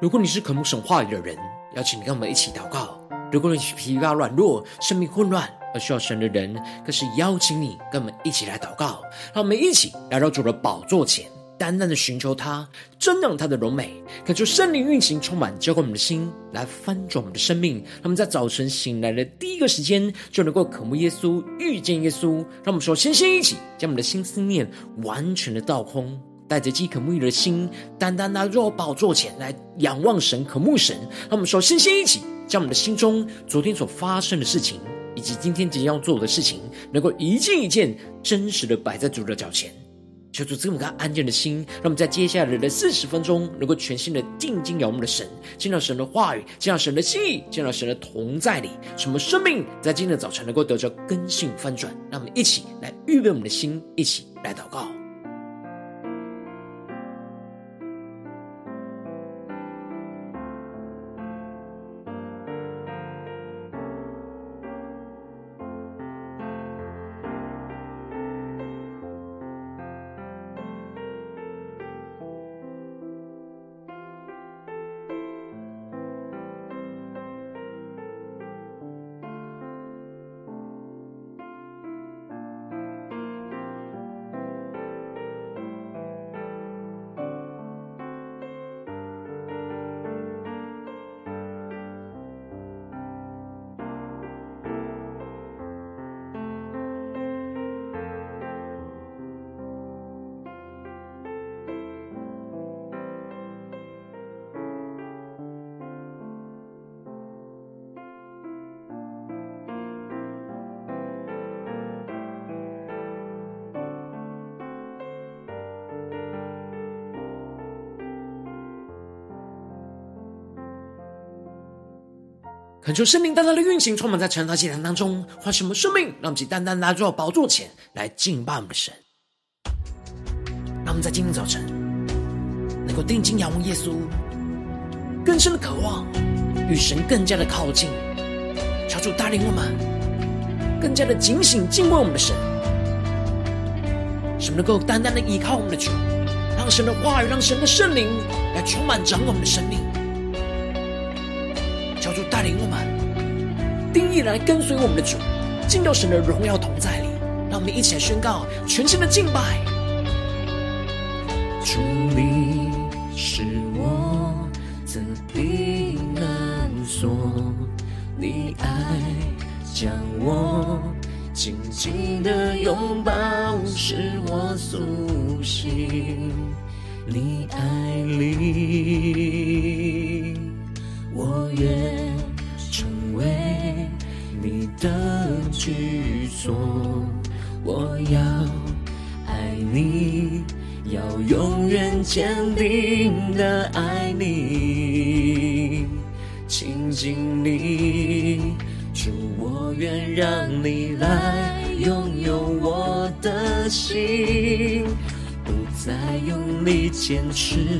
如果你是渴慕神话语的人，邀请你跟我们一起祷告；如果你是疲乏软弱、生命混乱而需要神的人，更是邀请你跟我们一起来祷告。让我们一起来到主的宝座前，单单的寻求他，瞻仰他的荣美，感受圣灵运行，充满浇灌我们的心，来翻转我们的生命。让我们在早晨醒来的第一个时间，就能够渴慕耶稣、遇见耶稣。让我们说先先一起将我们的心思念完全的倒空。带着饥渴沐浴的心，单单来到宝座前来仰望神、渴慕神。让我们首先先一起将我们的心中昨天所发生的事情，以及今天即将要做的事情，能够一件一件真实的摆在主的脚前，求主这么个安静的心，让我们在接下来的四十分钟，能够全心的静静仰望的神，见到神的话语，见到神的心意，见到神的同在里，什么生命在今天的早晨能够得着根性翻转。让我们一起来预备我们的心，一起来祷告。恳求圣灵单单的运行，充满在晨祷祭坛当中，唤什么生命，让我们单单来到宝座前来敬拜我们的神。让我们在今天早晨能够定睛仰望耶稣，更深的渴望与神更加的靠近，求主带领我们更加的警醒敬畏我们的神，什么能够单单的依靠我们的主，让神的话语，让神的圣灵来充满掌管我们的生命。求主带领我们，定义来跟随我们的主，进到神的荣耀同在里。让我们一起来宣告全新的敬拜。主，你是我的避难所，你爱将我紧紧的拥抱，使我苏醒。你爱里。我愿成为你的居所，我要爱你，要永远坚定的爱你，亲近你，主，我愿让你来拥有我的心，不再用力坚持。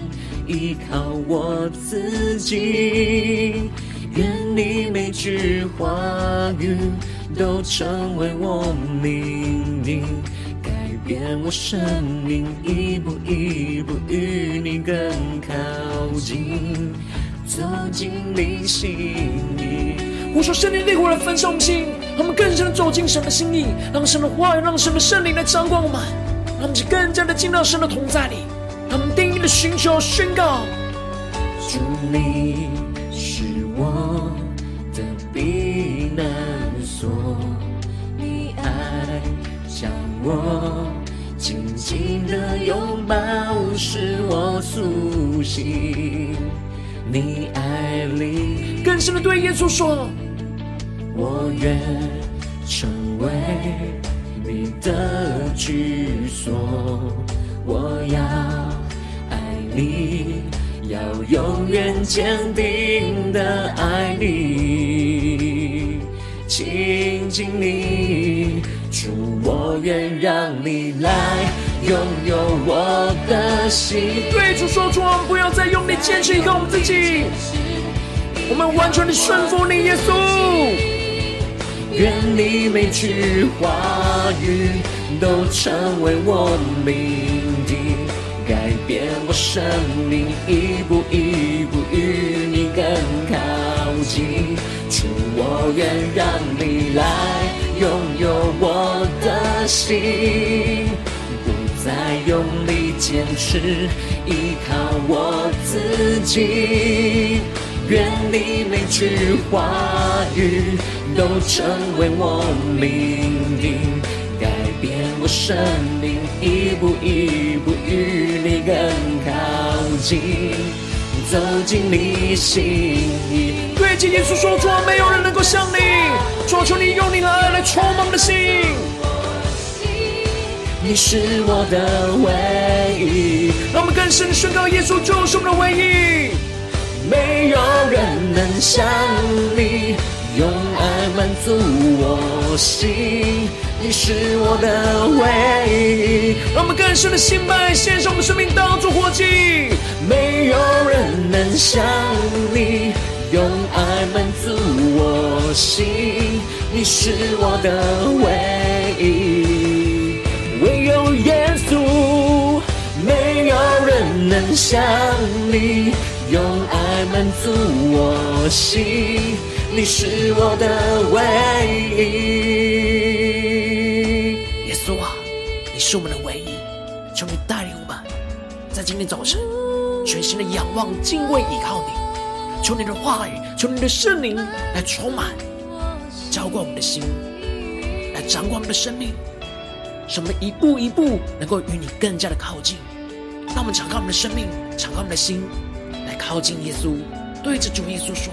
依靠我自己，愿你每句话语都成为我命令，改变我生命，一步一步与你更靠近，走进你心里。我说圣灵烈火来焚烧我们心，让我们更深的走进神的心意，让神的话语，让神的圣灵来掌管我们，让我们更加的进到神的同在里。寻求宣告，主，你是我的避难所，你爱将我紧紧的拥抱，使我苏醒。你爱里更深的对耶稣说，我愿成为你的居所，我要。你要永远坚定的爱你，亲近你，主，我愿让你来拥有我的心。对主说出，不要再用力坚持依靠我们自己，我们完全的顺服你，耶稣。愿你每句话语都成为我命改变我生命，一步一步与你更靠近。主，我愿让你来拥有我的心，不再用力坚持，依靠我自己。愿你每句话语都成为我命定，变我生命，一步一步与你更靠近，走进你心意。对，今天耶稣说：“主，没有人能够像你，主求你用你的爱来充满我的心。你是我的唯一。”让我们更深的宣告：耶稣就是我们的唯一。没有人能像你用爱满足我心，你是我的唯一。让我们更深的敬拜，献上我们生命当作活祭。没有人能像你用爱满足我心，你是我的唯一。唯有耶稣，没有人能像你。用爱满足我心，你是我的唯一。是我们的唯一，求你带领我们，在今天早晨全心的仰望、敬畏、依靠你。求你的话语，求你的圣灵来充满、浇灌我们的心，来掌管我们的生命，使我们一步一步能够与你更加的靠近。让我们敞开我们的生命，敞开我们的心。来靠近耶稣，对着主耶稣说：“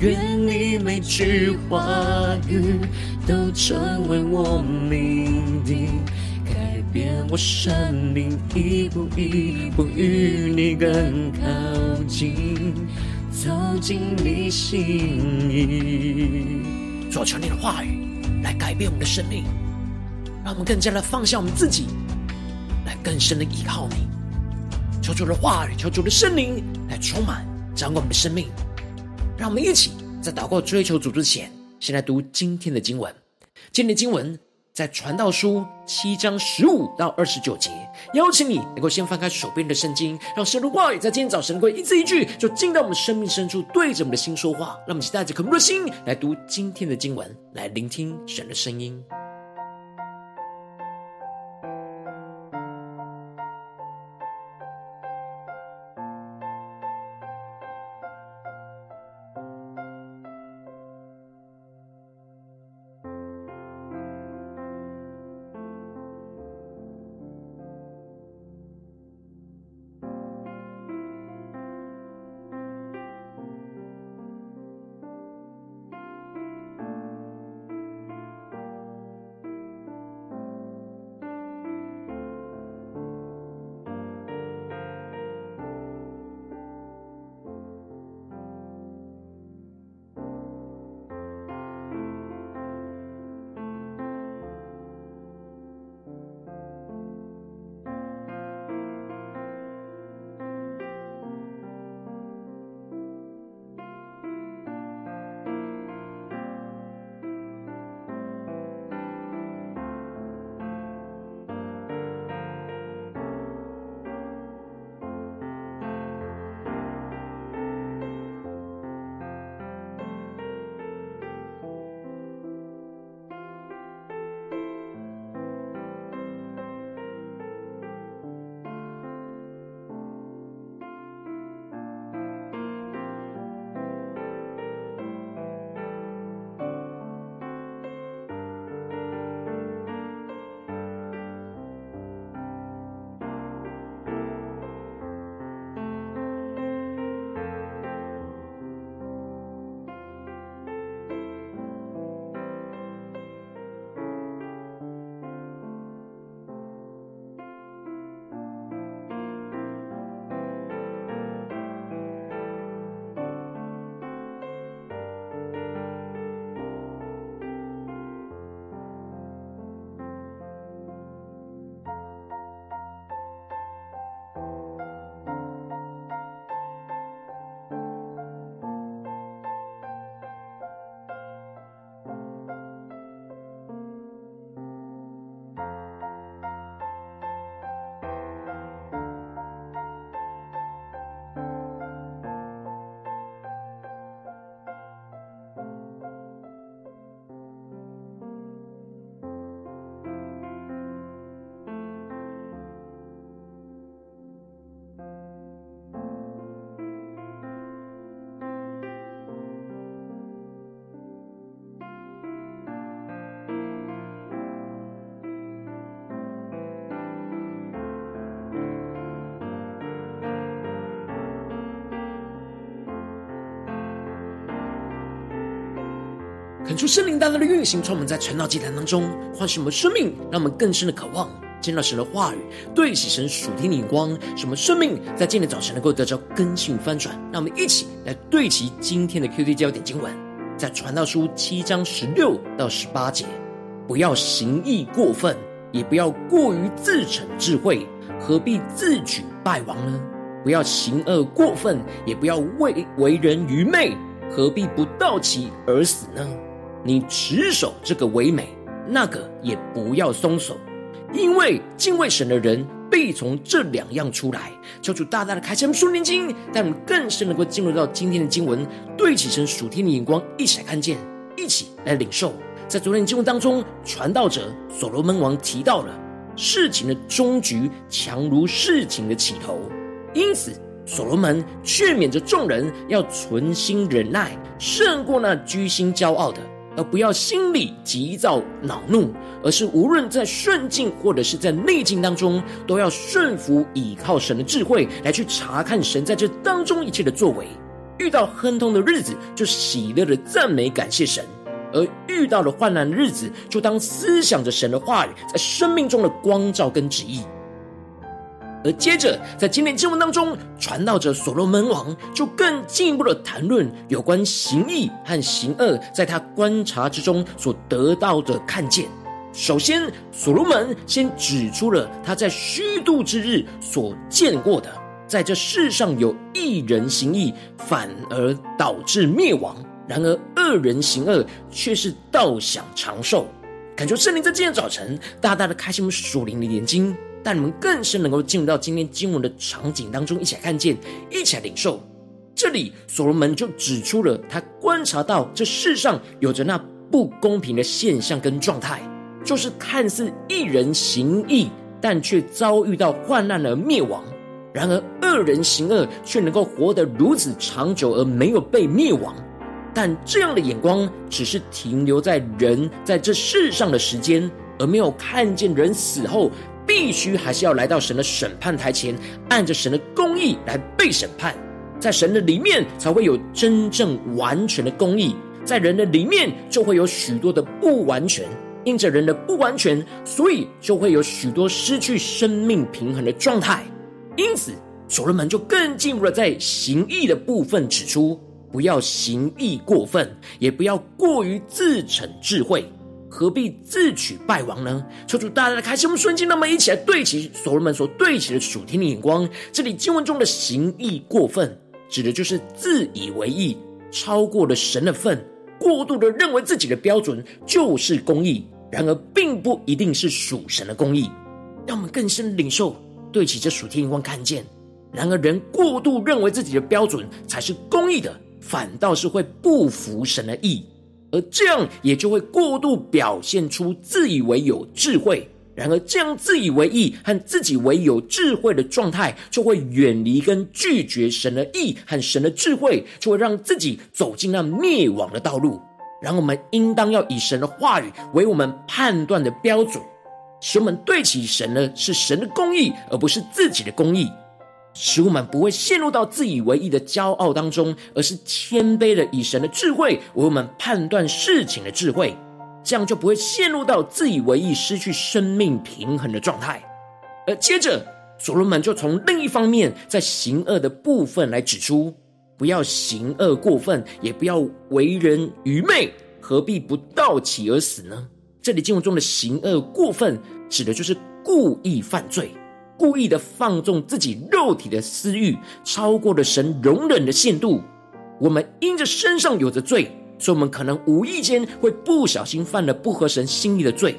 愿你每句话语都成为我命定。变我生命，一步一步与你更靠近，走进你心意。主，求你的话语来改变我们的生命，让我们更加的放下我们自己，来更深的依靠你。求主的话语，求主的圣灵来充满掌管我们的生命。让我们一起在祷告追求主之前，先来读今天的经文。今天的经文。在传道书七章十五到二十九节，邀请你能够先翻开手边的圣经，让神的话语在今天早晨能够一字一句，就进到我们生命深处，对着我们的心说话。让我们一起带着渴慕的心来读今天的经文，来聆听神的声音。恳求圣灵大大的运行，从我们在传道祭坛当中唤醒我们生命，让我们更深的渴望见到神的话语，对齐神属天的眼光，使我们生命在今天早晨能够得着更新翻转。让我们一起来对齐今天的 QT 焦点经文，在传道书七章十六到十八节：不要行义过分，也不要过于自逞智慧，何必自取败亡呢？不要行恶过分，也不要为为人愚昧，何必不到其而死呢？你持守这个唯美，那个也不要松手，因为敬畏神的人必从这两样出来。求主大大的开启我们属灵经，让我们更深能够进入到今天的经文，对齐神属天的眼光，一起来看见，一起来领受。在昨天的经文当中，传道者所罗门王提到了事情的终局强如事情的起头，因此所罗门劝勉着众人要存心忍耐，胜过那居心骄傲的。而不要心里急躁恼怒，而是无论在顺境或者是在逆境当中，都要顺服倚靠神的智慧，来去查看神在这当中一切的作为。遇到亨通的日子，就喜乐的赞美感谢神；而遇到了患难的日子，就当思想着神的话语在生命中的光照跟旨意。而接着，在今天经文当中，传道者所罗门王就更进一步的谈论有关行义和行恶，在他观察之中所得到的看见。首先，所罗门先指出了他在虚度之日所见过的，在这世上有一人行义，反而导致灭亡；然而恶人行恶，却是倒享长寿。感觉圣灵在今天早晨大大的开启我们属灵的眼睛。但你们更是能够进入到今天经文的场景当中，一起来看见，一起来领受。这里所罗门就指出了他观察到这世上有着那不公平的现象跟状态，就是看似一人行义，但却遭遇到患难而灭亡；然而恶人行恶，却能够活得如此长久而没有被灭亡。但这样的眼光只是停留在人在这世上的时间，而没有看见人死后。必须还是要来到神的审判台前，按着神的公义来被审判，在神的里面才会有真正完全的公义，在人的里面就会有许多的不完全，因着人的不完全，所以就会有许多失去生命平衡的状态。因此，所罗门就更进一步的在行义的部分指出，不要行义过分，也不要过于自逞智慧。何必自取败亡呢？求主大大的开心我们瞬间，那么一起来对齐所罗门所对齐的属天的眼光。这里经文中的行义过分，指的就是自以为义，超过了神的份，过度的认为自己的标准就是公义，然而并不一定是属神的公义。让我们更深领受对齐这属天眼光，看见，然而人过度认为自己的标准才是公义的，反倒是会不服神的意。而这样也就会过度表现出自以为有智慧，然而这样自以为意和自己为有智慧的状态，就会远离跟拒绝神的意和神的智慧，就会让自己走进那灭亡的道路。然后我们应当要以神的话语为我们判断的标准，使我们对齐神呢是神的公义，而不是自己的公义。使我们不会陷入到自以为意的骄傲当中，而是谦卑的以神的智慧为我们判断事情的智慧，这样就不会陷入到自以为意、失去生命平衡的状态。而接着，所罗门就从另一方面，在行恶的部分来指出：不要行恶过分，也不要为人愚昧，何必不到期而死呢？这里经文中的行恶过分，指的就是故意犯罪。故意的放纵自己肉体的私欲，超过了神容忍的限度。我们因着身上有着罪，所以我们可能无意间会不小心犯了不合神心意的罪。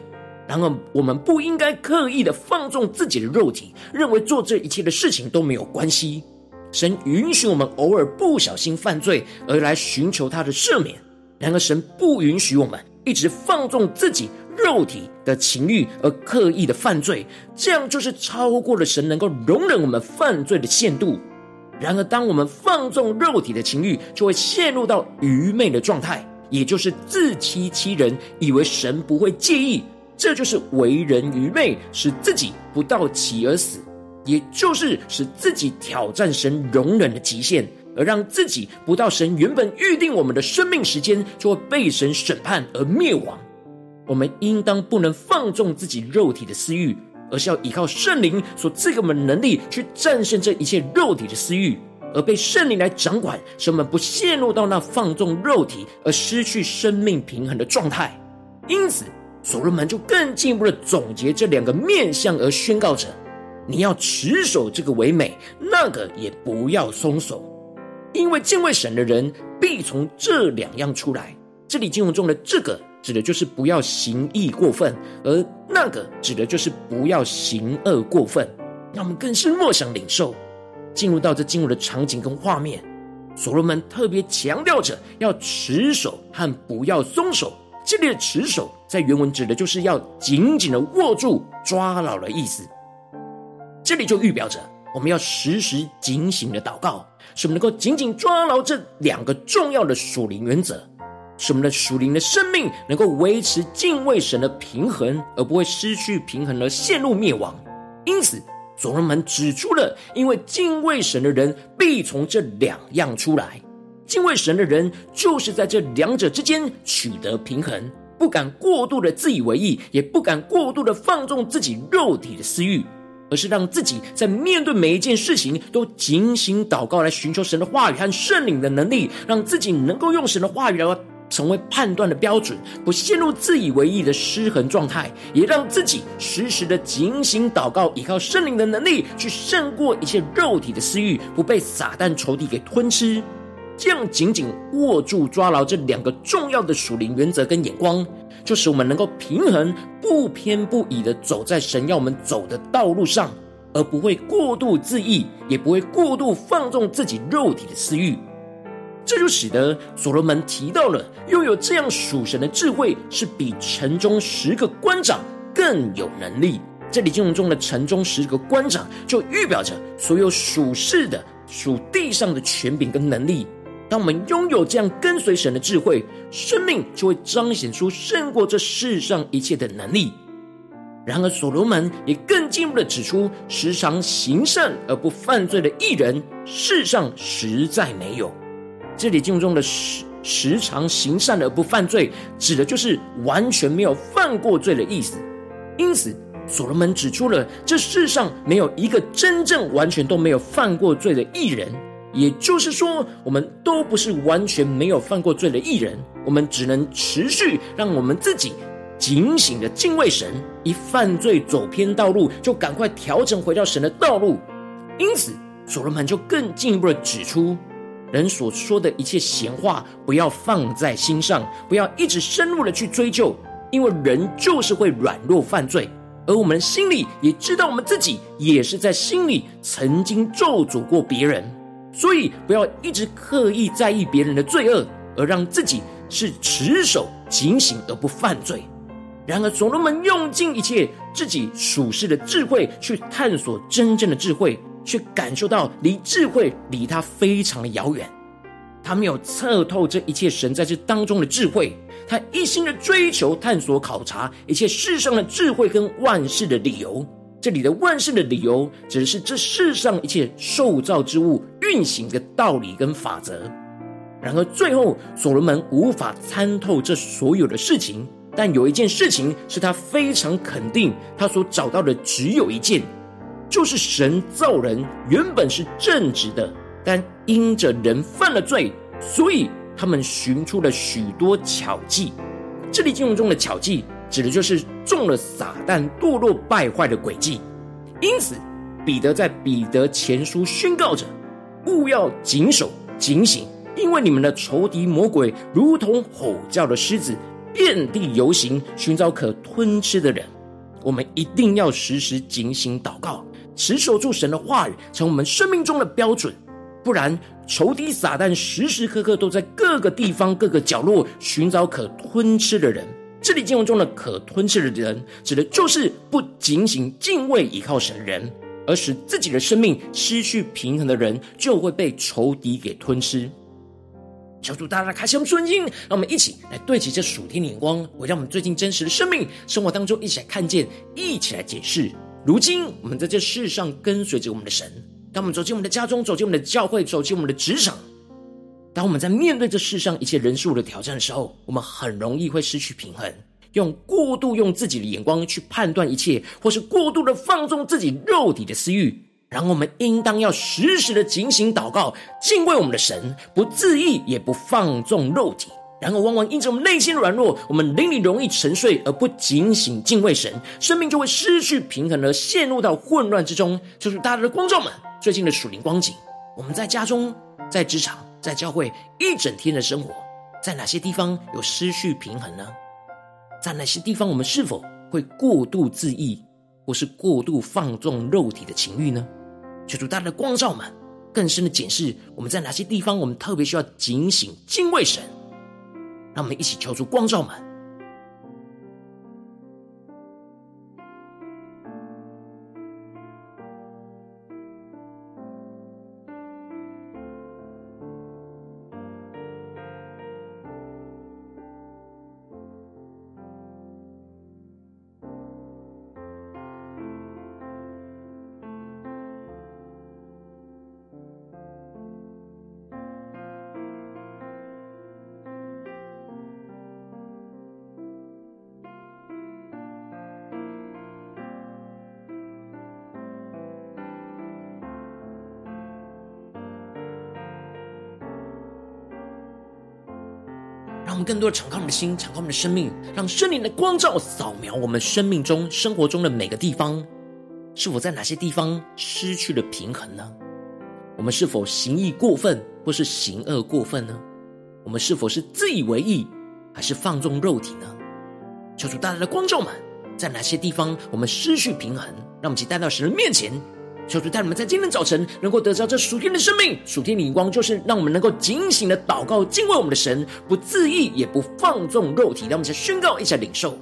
然而，我们不应该刻意的放纵自己的肉体，认为做这一切的事情都没有关系。神允许我们偶尔不小心犯罪，而来寻求他的赦免。然而，神不允许我们一直放纵自己。肉体的情欲而刻意的犯罪，这样就是超过了神能够容忍我们犯罪的限度。然而，当我们放纵肉体的情欲，就会陷入到愚昧的状态，也就是自欺欺人，以为神不会介意。这就是为人愚昧，使自己不到期而死，也就是使自己挑战神容忍的极限，而让自己不到神原本预定我们的生命时间，就会被神审判而灭亡。我们应当不能放纵自己肉体的私欲，而是要依靠圣灵所赐给我们能力，去战胜这一切肉体的私欲，而被圣灵来掌管，使我们不陷入到那放纵肉体而失去生命平衡的状态。因此，所罗门就更进一步的总结这两个面向，而宣告着：你要持守这个唯美，那个也不要松手，因为敬畏神的人必从这两样出来。这里经文中的这个。指的就是不要行义过分，而那个指的就是不要行恶过分。让我们更是默想领受，进入到这进入的场景跟画面。所罗门特别强调着要持守和不要松手。这里的持守在原文指的就是要紧紧的握住、抓牢的意思。这里就预表着我们要时时警醒的祷告，使我们能够紧紧抓牢这两个重要的属灵原则。使我们的属灵的生命能够维持敬畏神的平衡，而不会失去平衡而陷入灭亡。因此，所罗门指出了，因为敬畏神的人必从这两样出来。敬畏神的人就是在这两者之间取得平衡，不敢过度的自以为意，也不敢过度的放纵自己肉体的私欲，而是让自己在面对每一件事情都警醒祷告，来寻求神的话语和圣灵的能力，让自己能够用神的话语来。成为判断的标准，不陷入自以为意的失衡状态，也让自己时时的警醒祷告，依靠圣灵的能力去胜过一切肉体的私欲，不被撒旦仇敌给吞吃。这样紧紧握住、抓牢这两个重要的属灵原则跟眼光，就使我们能够平衡，不偏不倚的走在神要我们走的道路上，而不会过度自义，也不会过度放纵自己肉体的私欲。这就使得所罗门提到了，拥有这样属神的智慧，是比城中十个官长更有能力。这里经文中的城中十个官长，就预表着所有属世的、属地上的权柄跟能力。当我们拥有这样跟随神的智慧，生命就会彰显出胜过这世上一切的能力。然而，所罗门也更进一步的指出，时常行善而不犯罪的艺人，世上实在没有。这里经文中的时时常行善而不犯罪，指的就是完全没有犯过罪的意思。因此，所罗门指出了这世上没有一个真正完全都没有犯过罪的艺人，也就是说，我们都不是完全没有犯过罪的艺人。我们只能持续让我们自己警醒的敬畏神，一犯罪走偏道路，就赶快调整回到神的道路。因此，所罗门就更进一步的指出。人所说的一切闲话，不要放在心上，不要一直深入的去追究，因为人就是会软弱犯罪，而我们心里也知道，我们自己也是在心里曾经咒诅过别人，所以不要一直刻意在意别人的罪恶，而让自己是持守警醒而不犯罪。然而，所罗门用尽一切自己属世的智慧去探索真正的智慧。却感受到离智慧离他非常的遥远，他没有测透这一切神在这当中的智慧，他一心的追求探索考察一切世上的智慧跟万事的理由。这里的万事的理由，指的是这世上一切受造之物运行的道理跟法则。然而最后，所罗门无法参透这所有的事情，但有一件事情是他非常肯定，他所找到的只有一件。就是神造人原本是正直的，但因着人犯了罪，所以他们寻出了许多巧计。这里经文中的巧计，指的就是中了撒旦堕落败坏的诡计。因此，彼得在彼得前书宣告着：勿要谨守警醒，因为你们的仇敌魔鬼如同吼叫的狮子，遍地游行，寻找可吞吃的人。我们一定要时时警醒祷告。持守住神的话语，成为我们生命中的标准，不然仇敌撒旦时时刻刻都在各个地方、各个角落寻找可吞吃的人。这里经文中的可吞吃的人，指的就是不仅仅、敬畏、依靠神的人，而使自己的生命失去平衡的人，就会被仇敌给吞吃。求主大大开启我们顺境，让我们一起来对齐这属天的眼光，回到我们最近真实的生命生活当中，一起来看见，一起来解释。如今，我们在这世上跟随着我们的神，当我们走进我们的家中，走进我们的教会，走进我们的职场，当我们在面对这世上一切人事物的挑战的时候，我们很容易会失去平衡，用过度用自己的眼光去判断一切，或是过度的放纵自己肉体的私欲。然后我们应当要时时的警醒祷告，敬畏我们的神，不自意也不放纵肉体。然而往往因着我们内心软弱，我们灵里容易沉睡，而不警醒敬畏神，生命就会失去平衡，而陷入到混乱之中。就是大家的观众们最近的属灵光景，我们在家中、在职场、在教会一整天的生活，在哪些地方有失去平衡呢？在哪些地方我们是否会过度自意，或是过度放纵肉体的情欲呢？求主大家的光照们更深的检视我们在哪些地方，我们特别需要警醒敬畏神。让我们一起敲出光照门。我们更多的敞开我们的心，敞开我们的生命，让圣灵的光照扫描我们生命中、生活中的每个地方，是否在哪些地方失去了平衡呢？我们是否行义过分，或是行恶过分呢？我们是否是自以为义，还是放纵肉体呢？求主大大的光照们，在哪些地方我们失去平衡？让我们一起带到神的面前。求主带我们在今天早晨能够得到这属天的生命，属天的眼光，就是让我们能够警醒的祷告，敬畏我们的神，不自意，也不放纵肉体。让我们先宣告，一下领受。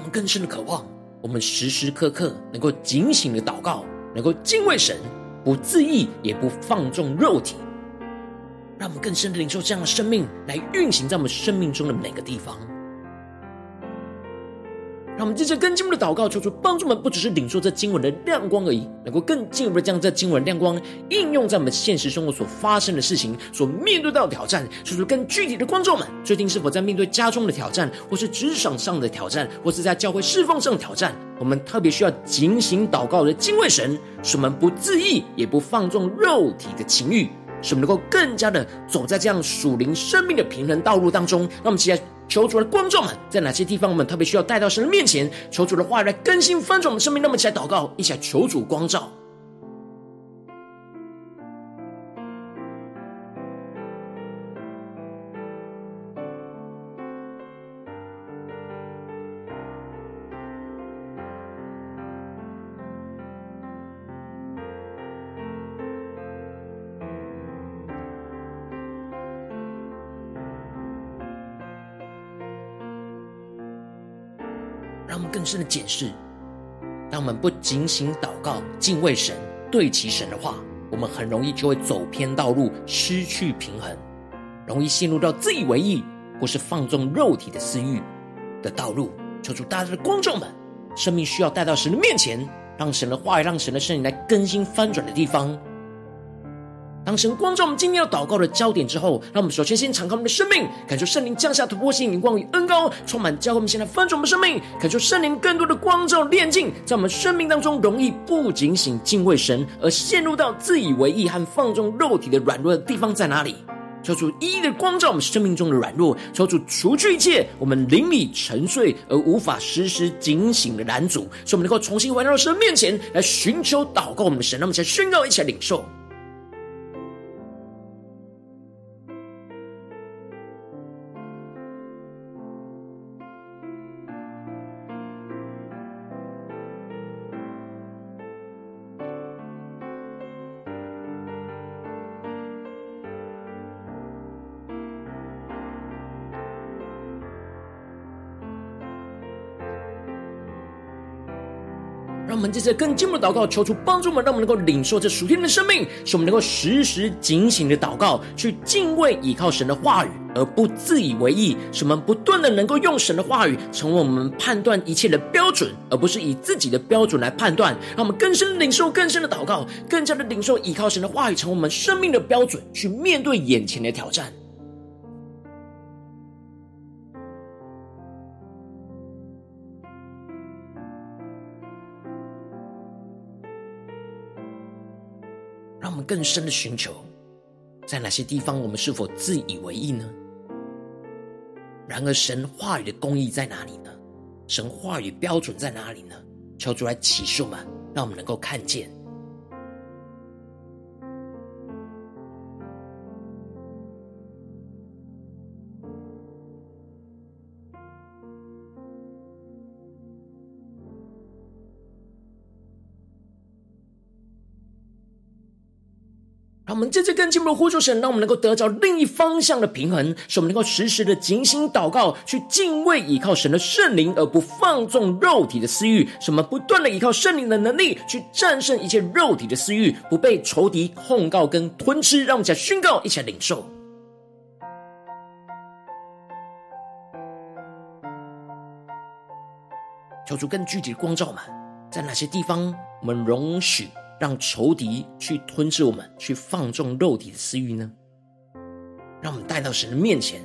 我们更深的渴望，我们时时刻刻能够警醒的祷告，能够敬畏神，不自意，也不放纵肉体。让我们更深的领受这样的生命，来运行在我们生命中的每个地方。让我们接着更进一步的祷告，求主帮助我们，不只是领受这经文的亮光而已，能够更进一步的将这经文亮光应用在我们现实生活所发生的事情、所面对到的挑战。求主更具体的观众们，最近是否在面对家中的挑战，或是职场上的挑战，或是在教会侍奉上的挑战？我们特别需要警醒祷告的敬畏神，使我们不自意，也不放纵肉体的情欲，使我们能够更加的走在这样属灵生命的平衡道路当中。让我们起来。求主的光照们，在哪些地方我们特别需要带到神的面前？求主的话语来更新翻转我们生命。那么，一起来祷告，一起来求主光照。深的检视，当我们不警醒祷告、敬畏神、对齐神的话，我们很容易就会走偏道路，失去平衡，容易陷入到自以为意或是放纵肉体的私欲的道路。求主大家的观众们，生命需要带到神的面前，让神的话语、让神的圣灵来更新翻转的地方。当神光照我们今天要祷告的焦点之后，让我们首先先敞开我们的生命，感受圣灵降下突破性眼光与恩膏，充满教会。我们现在翻转我们生命，感受圣灵更多的光照炼净，在我们生命当中容易不警醒敬畏神，而陷入到自以为意和放纵肉体的软弱的地方在哪里？求主一一的光照我们生命中的软弱，求主除去一切我们灵里沉睡而无法时时警醒的拦阻，使我们能够重新回到神面前来寻求祷告我们的神。让我们先宣告，一起来领受。我们接着更进一步的祷告，求主帮助我们，让我们能够领受这属天的生命，使我们能够时时警醒的祷告，去敬畏依靠神的话语，而不自以为意。使我们不断的能够用神的话语成为我们判断一切的标准，而不是以自己的标准来判断。让我们更深领受更深的祷告，更加的领受依靠神的话语，成为我们生命的标准，去面对眼前的挑战。更深的寻求，在哪些地方我们是否自以为意呢？然而，神话语的公义在哪里呢？神话语标准在哪里呢？求主来启示我们，让我们能够看见。让我们这次更进一步的呼求神，让我们能够得着另一方向的平衡，使我们能够时时的警醒祷告，去敬畏倚靠神的圣灵，而不放纵肉体的私欲。使我们不断的依靠圣灵的能力，去战胜一切肉体的私欲，不被仇敌控告跟吞吃。让我们一起来宣告，一起来领受。求主更具体的光照我们，在哪些地方我们容许让仇敌去吞噬我们，去放纵肉体的私欲呢？让我们带到神的面前，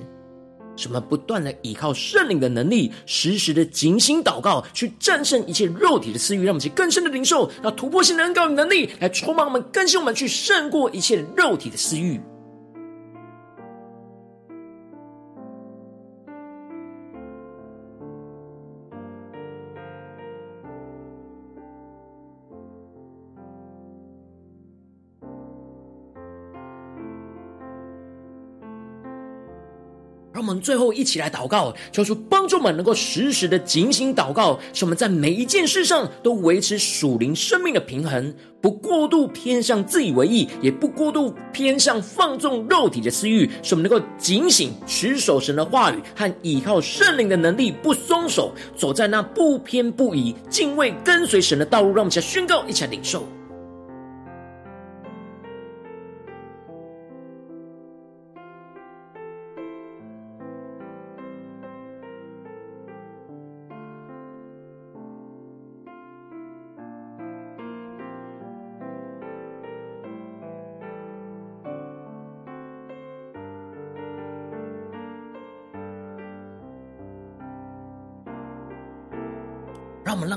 什么不断的依靠圣灵的能力，时时的警醒祷告，去战胜一切肉体的私欲。让我们去更深的领受，让突破性的恩膏与能力来充满我们，更新我们，去胜过一切肉体的私欲。我们最后一起来祷告，求主帮助我们能够时时的警醒祷告，使我们在每一件事上都维持属灵生命的平衡，不过度偏向自以为意，也不过度偏向放纵肉体的私欲，使我们。能够警醒持守神的话语和依靠圣灵的能力，不松手，走在那不偏不倚、敬畏跟随神的道路。让我们。一起来宣告，一起来领受。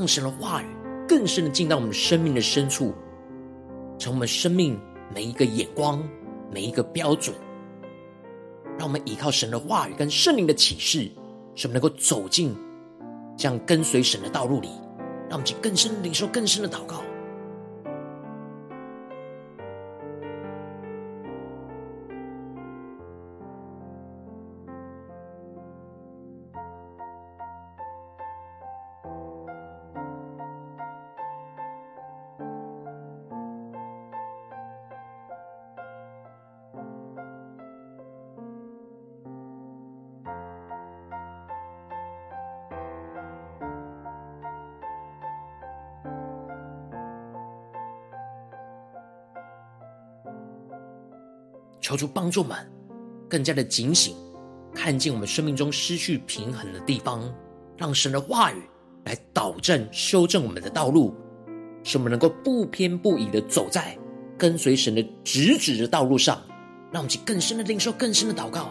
神的话语更深的进到我们生命的深处，从我们生命每一个眼光、每一个标准，让我们依靠神的话语跟圣灵的启示，使我们能够走进这样跟随神的道路里，让我们去更深领受更深的祷告。求主帮助们，更加的警醒，看见我们生命中失去平衡的地方，让神的话语来导正、修正我们的道路，使我们能够不偏不倚的走在跟随神的直指的道路上，让我们去更深的领受，更深的祷告。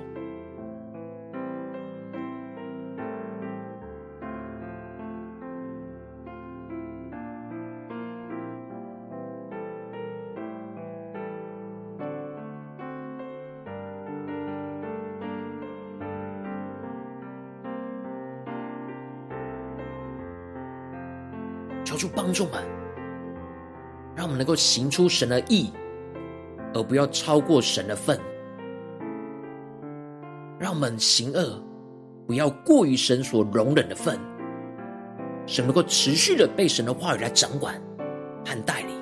帮助们，让我们能够行出神的义，而不要超过神的份；让我们行恶，不要过于神所容忍的份。神能够持续的被神的话语来掌管和带领，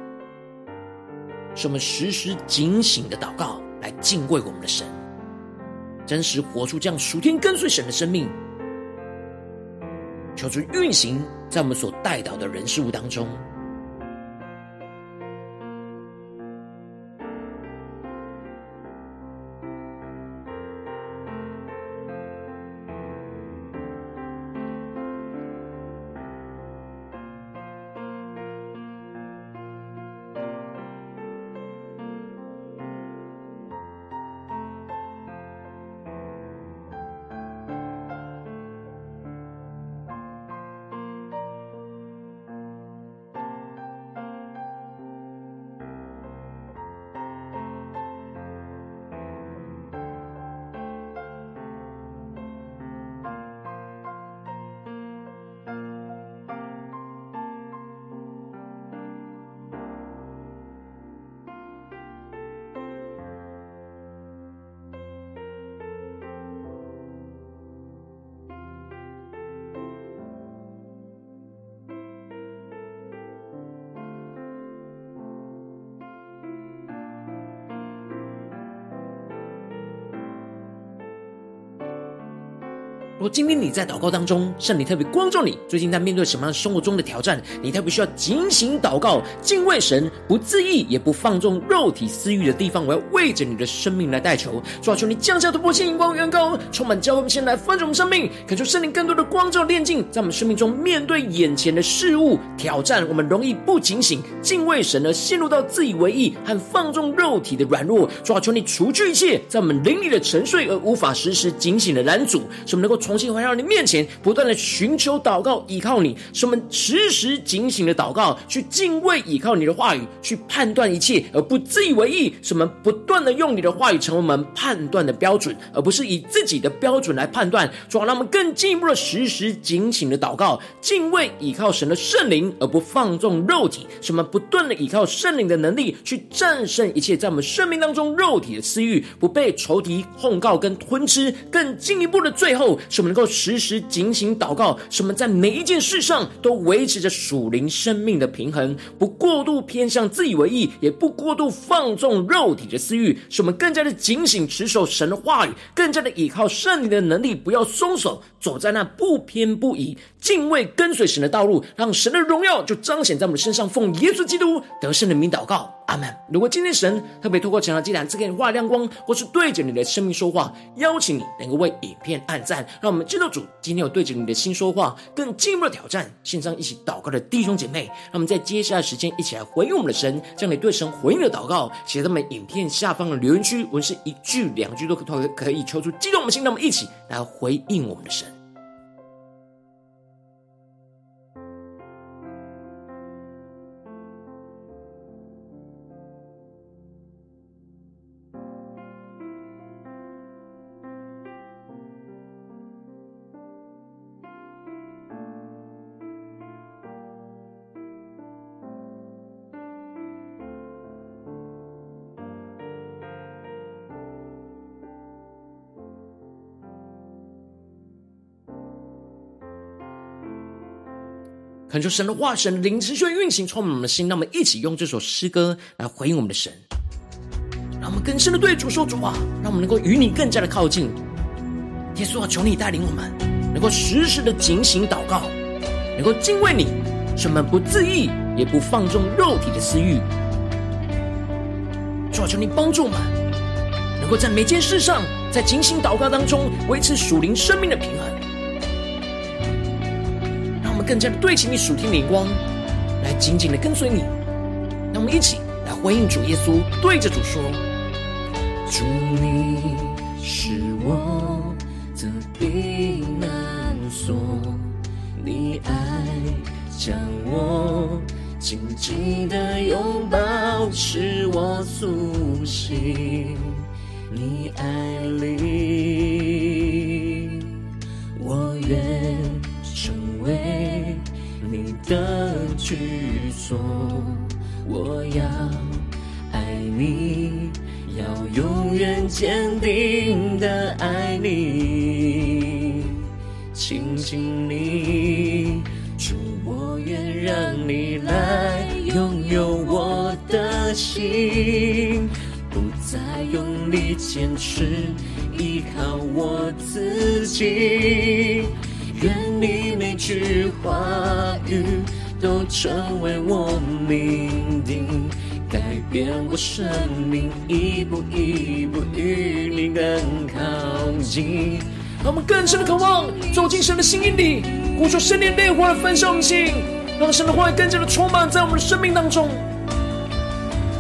使我们时时警醒的祷告，来敬畏我们的神，真实活出这样属天跟随神的生命。求主运行在我们所带到的人事物当中。如果今天你在祷告当中，圣灵特别光照你，最近在面对什么样生活中的挑战？你特别需要警醒祷告、敬畏神，不自意也不放纵肉体私欲的地方，我要为着你的生命来代求。抓住，你降下突破性、荧光、远高，充满教会，我们先来翻转我们生命，恳求圣灵更多的光照、炼净，在我们生命中面对眼前的事物挑战，我们容易不警醒、敬畏神而陷入到自以为意和放纵肉体的软弱。主啊，求你除去一切在我们灵里的沉睡而无法时时警醒的拦阻，使我们能够。重新回到你面前，不断的寻求祷告，依靠你，使我们时时警醒的祷告，去敬畏依靠你的话语，去判断一切，而不自以为意。使我们不断的用你的话语成为我们判断的标准，而不是以自己的标准来判断。主啊，让我们更进一步的时时警醒的祷告，敬畏依靠神的圣灵，而不放纵肉体。使我们不断的依靠圣灵的能力，去战胜一切在我们生命当中肉体的私欲，不被仇敌控告跟吞吃。更进一步的最后。我们能够时时警醒祷告，使我们在每一件事上都维持着属灵生命的平衡，不过度偏向自以为意，也不过度放纵肉体的私欲。使我们更加的警醒持守神的话语，更加的依靠圣灵的能力，不要松手，走在那不偏不倚、敬畏跟随神的道路，让神的荣耀就彰显在我们身上。奉耶稣基督得胜的名祷告。阿门。如果今天神特别透过成了祭坛赐给你画亮光，或是对着你的生命说话，邀请你能够为影片按赞，我们知道主今天有对着你的心说话，更进一步的挑战。线上一起祷告的弟兄姐妹，让我们在接下来的时间一起来回应我们的神，将你对神回应的祷告写在我们影片下方的留言区，文是一句两句都可可以抽出激动我们心，让我们一起来回应我们的神。恳求神的话，神灵持续运行，充满我们的心。让我们一起用这首诗歌来回应我们的神，让我们更深的对主说主话，让我们能够与你更加的靠近。耶稣啊，求你带领我们，能够时时的警醒祷告，能够敬畏你，使我们不自意，也不放纵肉体的私欲。主啊，求你帮助我们，能够在每件事上，在警醒祷告当中维持属灵生命的平衡，更加的对齐你属天的眼光，来紧紧的跟随你。让我们一起来回应主耶稣，对着主说：主，你是我的避难所，你爱将我紧紧的拥抱，使我苏醒。你爱里，我愿成为的居所。我要爱你，要永远坚定的爱你，亲近你，主，我愿让你来拥有我的心。不再用力坚持，依靠我自己。句话语都成为我命定，改变我生命，一步一步与你更靠近。让我们更深的渴望走进神的心意里，呼求圣灵烈火的焚烧我们心，让神的话语更加的充满在我们的生命当中。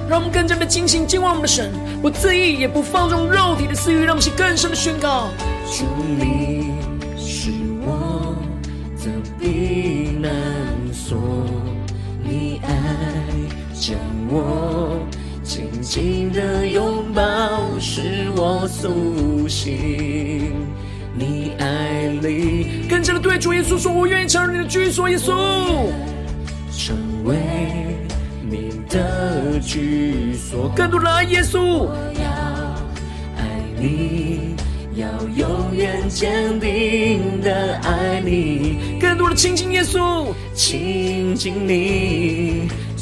让我们更加的警醒敬畏我们的神，不自意，也不放纵肉体的私欲，让我们更深的宣告：主，你我紧紧的拥抱，使我苏醒。你爱里更加的对主耶稣说：“我愿意成为你的居所，耶稣，成为你。”的居所，更多的爱耶稣。我要爱你，要永远坚定的爱你。更多的亲近耶稣，亲近你，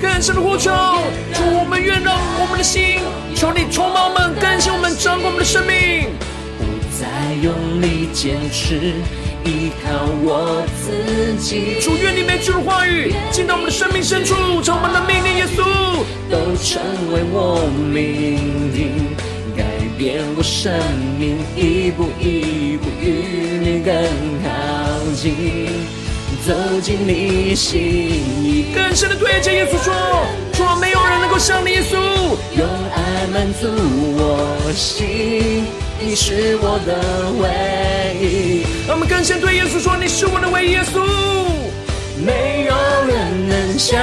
更深的呼求，主，我们愿让我们的心，求你充满我们，更新我们，掌管我们的生命，不再用力坚持。依靠我自己，主，愿你每句的话语进到我们的生命深处，从我们的命令，耶稣。都成为我命定，改变我生命，一步一步与你更靠近，走进你心意，更深的对着耶稣说：除了没有人能够像你，耶稣，用爱满足我心。你是我的唯一，让我们更深对耶稣说：“你是我的唯一，耶稣，没有人能像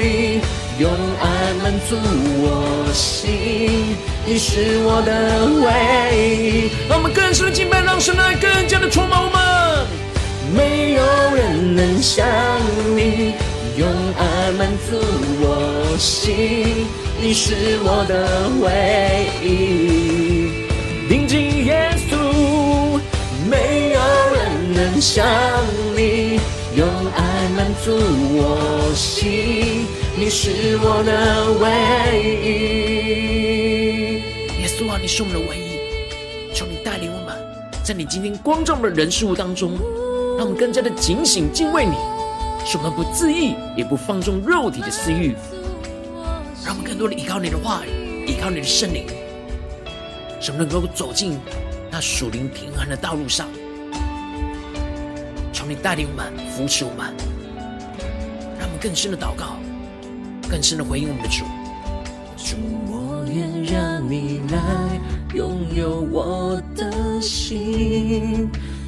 你，用爱满足我心。你是我的唯一，让我们更深的敬拜，让神的爱更加的充满我们。没有人能像你，用爱满足我心。你是我的唯一。”临近耶稣，没有人能像你，用爱满足我心。你是我的唯一，耶稣啊，你是我们的唯一。求你带领我们，在你今天光照的人事物当中，让我们更加的警醒敬畏你，使我们不自义，也不放纵肉体的私欲，让我们更多的依靠你的话语，依靠你的圣灵。什么能够走进那属灵平衡的道路上？求你带领我们，扶持我们，让我们更深的祷告，更深的回应我们的主。主，我愿让你来拥有我的心，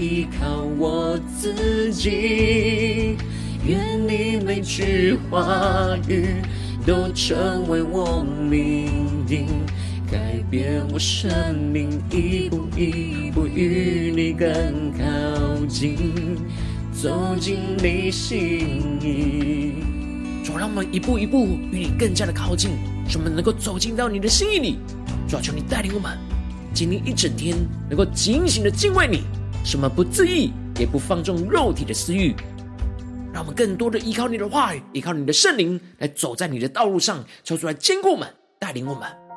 依靠我自己。愿你每句话语都成为我命定，改变我生命，一步一步与你更靠近，走进你心意。主，让我们一步一步与你更加的靠近。使我们能够走进到你的心意里，主要求你带领我们，今天一整天能够警醒的敬畏你，什么不自意，也不放纵肉体的私欲，让我们更多的依靠你的话语，依靠你的圣灵来走在你的道路上，求主来坚固我们，带领我们。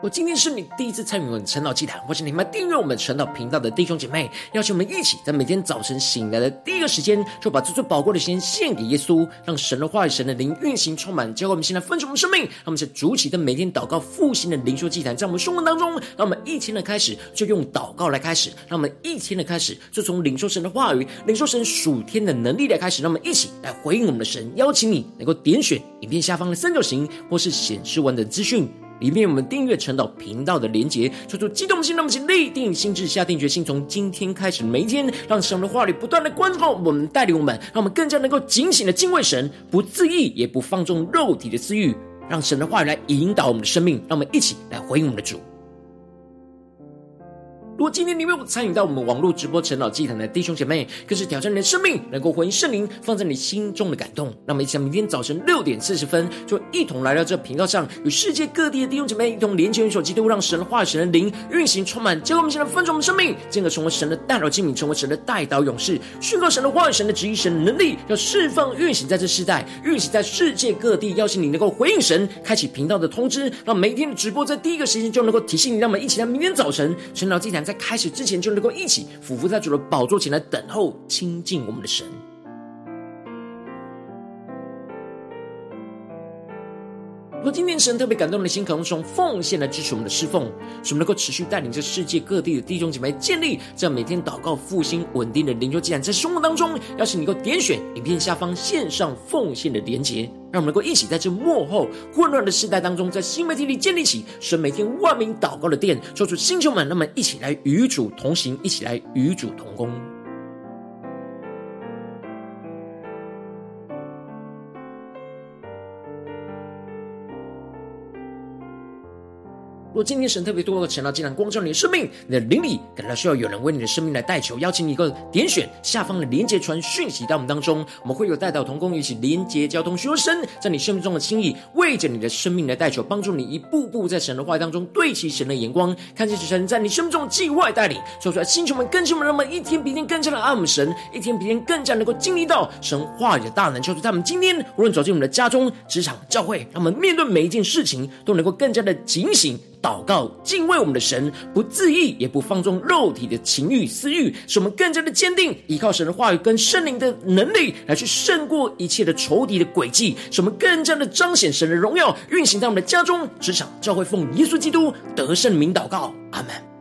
我今天是你第一次参与我们晨祷祭坛，或是你们订阅我们晨祷频道的弟兄姐妹，邀请我们一起在每天早晨醒来的第一个时间，就把这最宝贵的时间献给耶稣，让神的话语、神的灵运行充满，教会我们现在分盛我们生命。让我们在主起的每天祷告复兴的灵修祭坛，在我们生活当中，让我们一天的开始就用祷告来开始，让我们一天的开始就从领受神的话语、领受神属天的能力来开始，让我们一起来回应我们的神。邀请你能够点选影片下方的三角形，或是显示完的资讯。里面我们订阅陈导频道的连结，抽出激动心，那么请立定心志，下定决心，从今天开始每一天，让神的话语不断的关照我们，带领我们，让我们更加能够警醒的敬畏神，不自意，也不放纵肉体的私欲，让神的话语来引导我们的生命，让我们一起来回应我们的主。如果今天你没有参与到我们网络直播晨祷祭坛的弟兄姐妹，更是挑战你的生命，能够回应圣灵放在你心中的感动。那么，一起在明天早晨六点四十分，就一同来到这频道上，与世界各地的弟兄姐妹一同连接、联手基督，让神的话语、神的灵运行充满，结果我们现在分盛我们生命，进而成为神的代祷器皿，成为神的代祷勇士，宣告神的话语、神的旨意、神的能力，要释放运行在这世代，运行在世界各地。邀请你。能够回应神，开启频道的通知，让每一天的直播在第一个时间就能够提醒你。让我们一起在明天早晨晨祷祭坛。在开始之前，就能够一起俯伏在主的宝座前来等候亲近我们的神。如果今天神特别感动的心，可能是用奉献来支持我们的侍奉，使我们能够持续带领着世界各地的弟兄姐妹建立这每天祷告复兴稳定的灵修祭坛，在生活当中，邀请你能够点选影片下方线上奉献的连结，让我们能够一起在这幕后混乱的时代当中，在新媒体里建立起神每天万名祷告的殿，说出星球们，那么一起来与主同行，一起来与主同工。若今天神特别多的晨祷祭坛光照你的生命，你的灵里感到需要有人为你的生命来代求，邀请你一个点选下方的连结传讯息到我们当中，我们会有代祷同工一起连结交通，寻求神在你生命中的心意，为着你的生命来代求，帮助你一步步在神的话语当中对齐神的眼光，看见神在你生命中的计划带领，说出来，星球们更新我们，让我们一天比一天更加的爱我们神，一天比一天更加能够经历到神话语的大能，求主他们今天无论走进我们的家中、职场、教会，让我们面对每一件事情都能够更加的警醒。祷告，敬畏我们的神，不自意，也不放纵肉体的情欲私欲，使我们更加的坚定，依靠神的话语跟圣灵的能力，来去胜过一切的仇敌的诡计，使我们更加的彰显神的荣耀，运行在我们的家中、职场、教会，奉耶稣基督得胜名祷告，阿门。